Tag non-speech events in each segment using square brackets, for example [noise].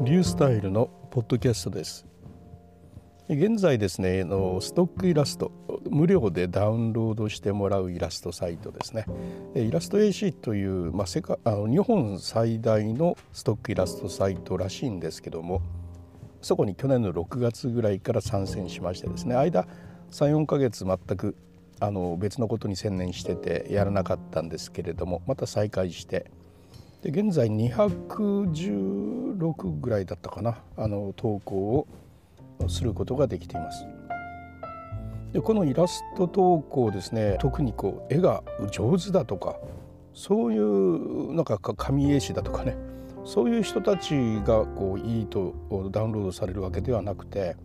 リュースタイルのポッドキャストです。現在ですねストックイラスト無料でダウンロードしてもらうイラストサイトですね。イラスト AC という、まあ、世界あの日本最大のストックイラストサイトらしいんですけどもそこに去年の6月ぐらいから参戦しましてですね間34ヶ月全くあの別のことに専念しててやらなかったんですけれどもまた再開してで現在216ぐらいだったかなあの投稿をすることができています。でこのイラスト投稿ですね特にこう絵が上手だとかそういうなんか紙絵師だとかねそういう人たちがこういいとダウンロードされるわけではなくて、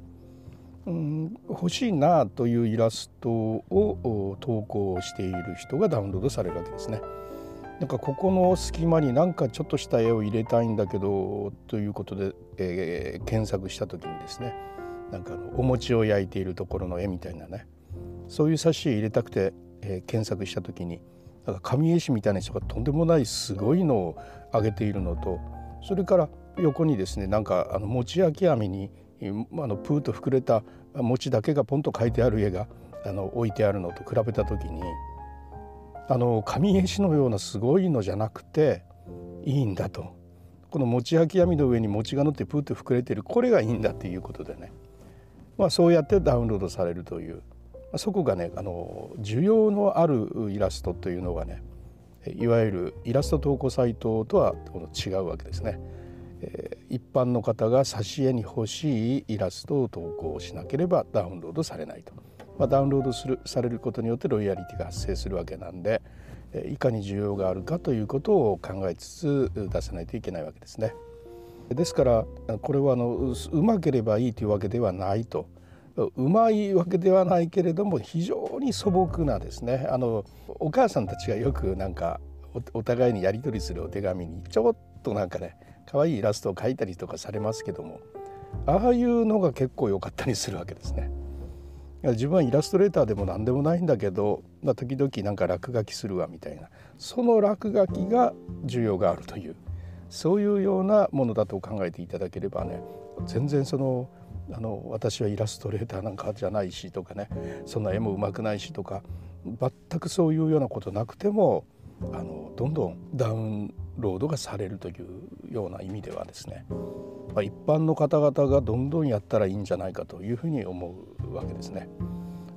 うん、欲しいなというイラストを投稿している人がダウンロードされるわけですね。なんかここの隙間になんかちょっとした絵を入れたいんだけどということで、えー、検索した時にですねなんかあのお餅を焼いているところの絵みたいなねそういう挿絵入れたくて、えー、検索した時になんか紙絵師みたいな人がとんでもないすごいのを上げているのとそれから横にですねなんかあの餅焼き網にあのプーと膨れた餅だけがポンと書いてある絵があの置いてあるのと比べた時にあの紙絵師のようなすごいのじゃなくていいんだと。この餅焼き網の上に餅が乗ってプーと膨れてるこれがいいんだっていうことでね。まあ、そうやってダウンロードされるという、まあ、そこがねあの需要のあるイラストというのがねいわゆるイラスト投稿サイトとは違うわけですね。一般の方が挿絵に欲しいイラストを投稿しなければダウンロードされないと、まあ、ダウンロードするされることによってロイヤリティが発生するわけなんでいかに需要があるかということを考えつつ出さないといけないわけですね。ですからこれはあのうまければいいというわけではないとうまいわけではないけれども非常に素朴なですねあのお母さんたちがよくなんかお互いにやり取りするお手紙にちょっとなんかね可愛いイラストを描いたりとかされますけどもああいうのが結構良かったりするわけですね。自分はイラストレーターでも何でもないんだけど、まあ、時々なんか落書きするわみたいな。その落書きが需要があるという。そういうようなものだと考えていただければね全然そのあの私はイラストレーターなんかじゃないしとかねそんな絵もうまくないしとか全くそういうようなことなくてもあのどんどんダウンロードがされるというような意味ではですね、まあ、一般の方々がどんどんやったらいいんじゃないかというふうに思うわけですね。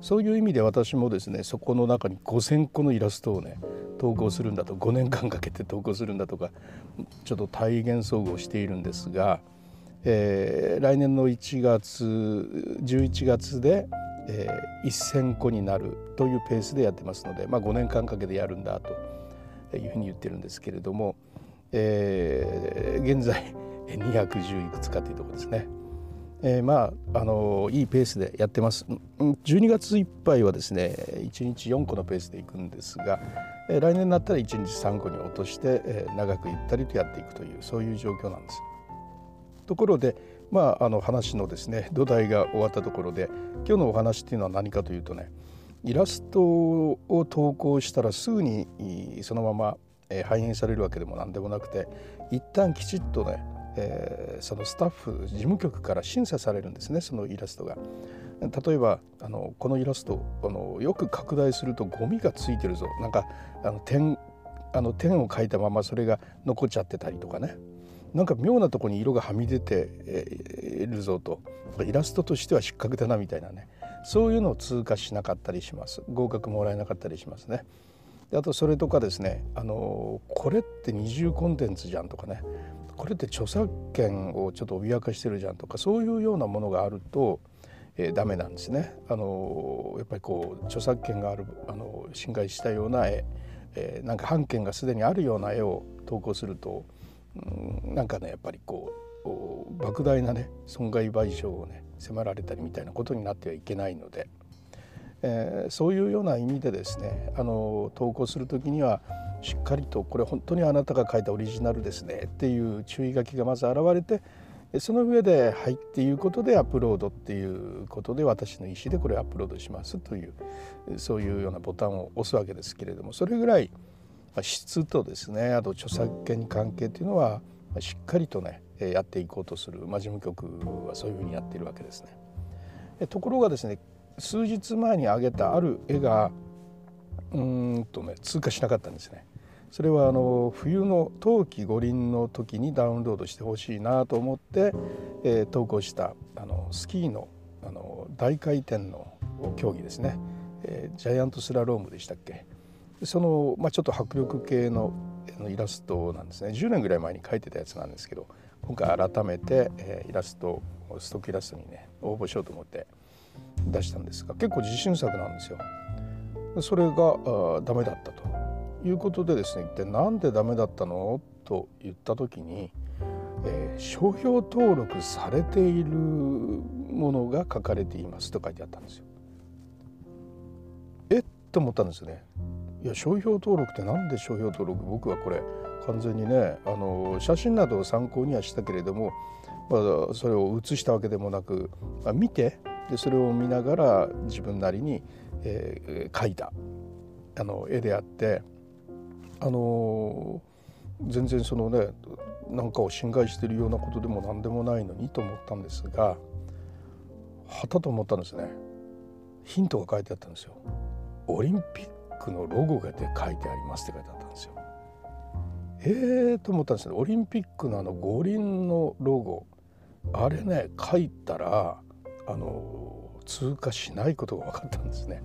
そういう意味で私もですねそこの中に5,000個のイラストをね投稿するんだと5年間かけて投稿するんだとかちょっと体現総合しているんですが、えー、来年の1月11月で、えー、1,000個になるというペースでやってますので、まあ、5年間かけてやるんだというふうに言ってるんですけれども、えー、現在210いくつかというとこですね。えー、まああのいいペースでやってます12月いっぱいはですね1日4個のペースでいくんですが、えー、来年になったら1日3個に落として、えー、長くゆったりとやっていくというそういう状況なんです。ところでまああの話のですね土台が終わったところで今日のお話っていうのは何かというとねイラストを投稿したらすぐにそのまま反映されるわけでも何でもなくて一旦きちっとねえー、そのスタッフ事務局から審査されるんですねそのイラストが。例えばあのこのイラストあのよく拡大するとゴミがついてるぞ。なんかあの点あの点を描いたままそれが残っちゃってたりとかね。なんか妙なとこに色がはみ出ているぞと。イラストとしては失格だなみたいなね。そういうのを通過しなかったりします。合格もらえなかったりしますね。であとそれとかですねあのこれって二重コンテンツじゃんとかね。これって著作権をちょっと脅かしてるじゃんとかそういうようなものがあると、えー、ダメなんですね。あのやっぱりこう著作権があるあの侵害したような絵、えー、なんか版権がすでにあるような絵を投稿すると、うん、なんかねやっぱりこう莫大なね損害賠償をね迫られたりみたいなことになってはいけないので、えー、そういうような意味でですねあの投稿する時にはしっかりとこれ本当にあなたが書いたオリジナルですねっていう注意書きがまず現れてその上で「はい」っていうことでアップロードっていうことで私の意思でこれアップロードしますというそういうようなボタンを押すわけですけれどもそれぐらい質とですねあと著作権関係っていうのはしっかりとねやっていこうとする、ま、事務局はそういうふうにやっているわけですね。ところがですね数日前に上げたある絵がうんとね通過しなかったんですね。それはあの冬の冬季五輪の時にダウンロードしてほしいなと思って、えー、投稿したあのスキーのあの大回転の競技ですね、えー、ジャイアントスラロームでしたっけ。その、まあ、ちょっと迫力系のイラストなんですね。10年ぐらい前に描いてたやつなんですけど今回改めて、えー、イラストストックイラストにね応募しようと思って出したんですが結構自信作なんですよ。それがあダメだったということでですね一体何でダメだったの？と言った時に、えー、商標登録されているものが書かれていますと書いてあったんですよ。えっ？と思ったんですよね。いや商標登録って何で商標登録？僕はこれ完全にねあの写真などを参考にはしたけれども、まあ、それを写したわけでもなく、まあ、見てでそれを見ながら自分なりに、えー、描いたあの絵であってあの全然そのねなんかを侵害しているようなことでも何でもないのにと思ったんですがはたと思ったんですねヒントが書いてあったんですよ。オリンピックのロゴがで書いてありますって書いてあったんですよ。えーと思ったんですけどオリンピックのあの五輪のロゴあれね書いたらあの通過しないことが分かったんですね。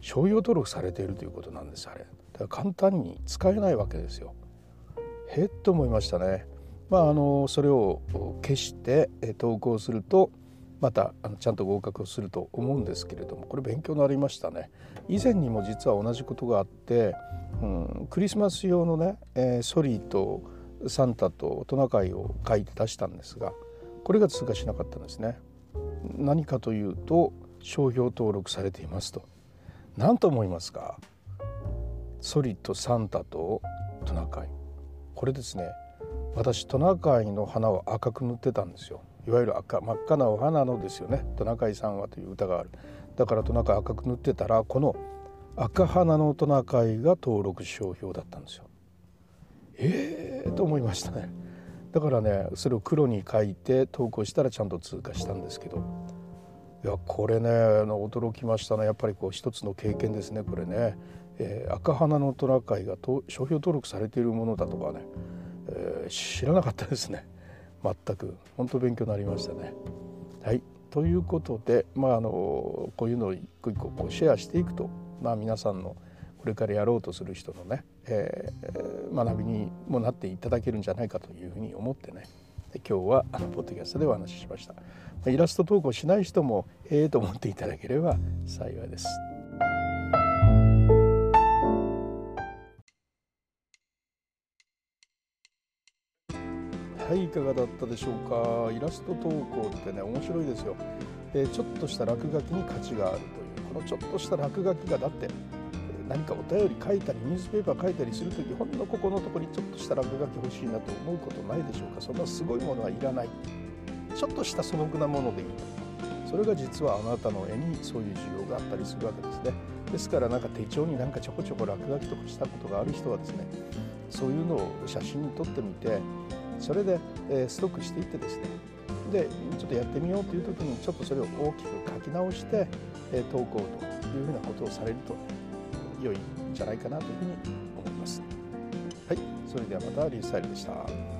商用登録されているということなんですあれ。だから簡単に使えないわけですよ。へっと思いましたね。まああのそれを消して投稿するとまたあのちゃんと合格をすると思うんですけれどもこれ勉強になりましたね。以前にも実は同じことがあって、うん、クリスマス用のね、えー、ソリーとサンタとトナカイを書いて出したんですがこれが通過しなかったんですね。何かというと商標登録されていますと。何と思いますか？ソリとサンタとトナカイこれですね私トナカイの花を赤く塗ってたんですよいわゆる赤真っ赤なお花のですよね「トナカイさんは」という歌があるだからトナカイ赤く塗ってたらこの赤花のトナカイが登録商標だったんですよ。ええー、と思いましたね。だからねそれを黒に書いて投稿したらちゃんと通過したんですけど。いやこれね驚きましたね。やっぱりこう一つの経験ですねこれね、えー、赤花のトナカイが商標登録されているものだとかね、えー、知らなかったですね。全く。本当勉強になりましたね。はい。ということで、まあ、あのこういうのを一個一個こうシェアしていくと、まあ、皆さんのこれからやろうとする人のね、えー、学びにもなっていただけるんじゃないかというふうに思ってね今日はあのポッドキャストでお話ししました。イラスト投稿しない人もええと思っていただければ [laughs] 幸いです。はいいかがだったでしょうか？イラスト投稿ってね面白いですよ、えー、ちょっとした落書きに価値があるというこのちょっとした落書きがだって何かお便り書いたりニュースペーパー書いたりする時ほんのここのとこにちょっとした落書き欲しいなと思うことないでしょうか？そんなすごいものはいらない。ちょっとした素朴なものでいいそれが実はあなたの絵にそういう需要があったりするわけですね。ですからなんか手帳になんかちょこちょこ落書きとかしたことがある人はですねそういうのを写真に撮ってみてそれで、えストックしていってですねでちょっとやってみようという時にちょっとそれを大きく書き直して、え投稿というふうなことをされると良いんじゃないかなというふうに思います。はい、それではまたリースタイルでした。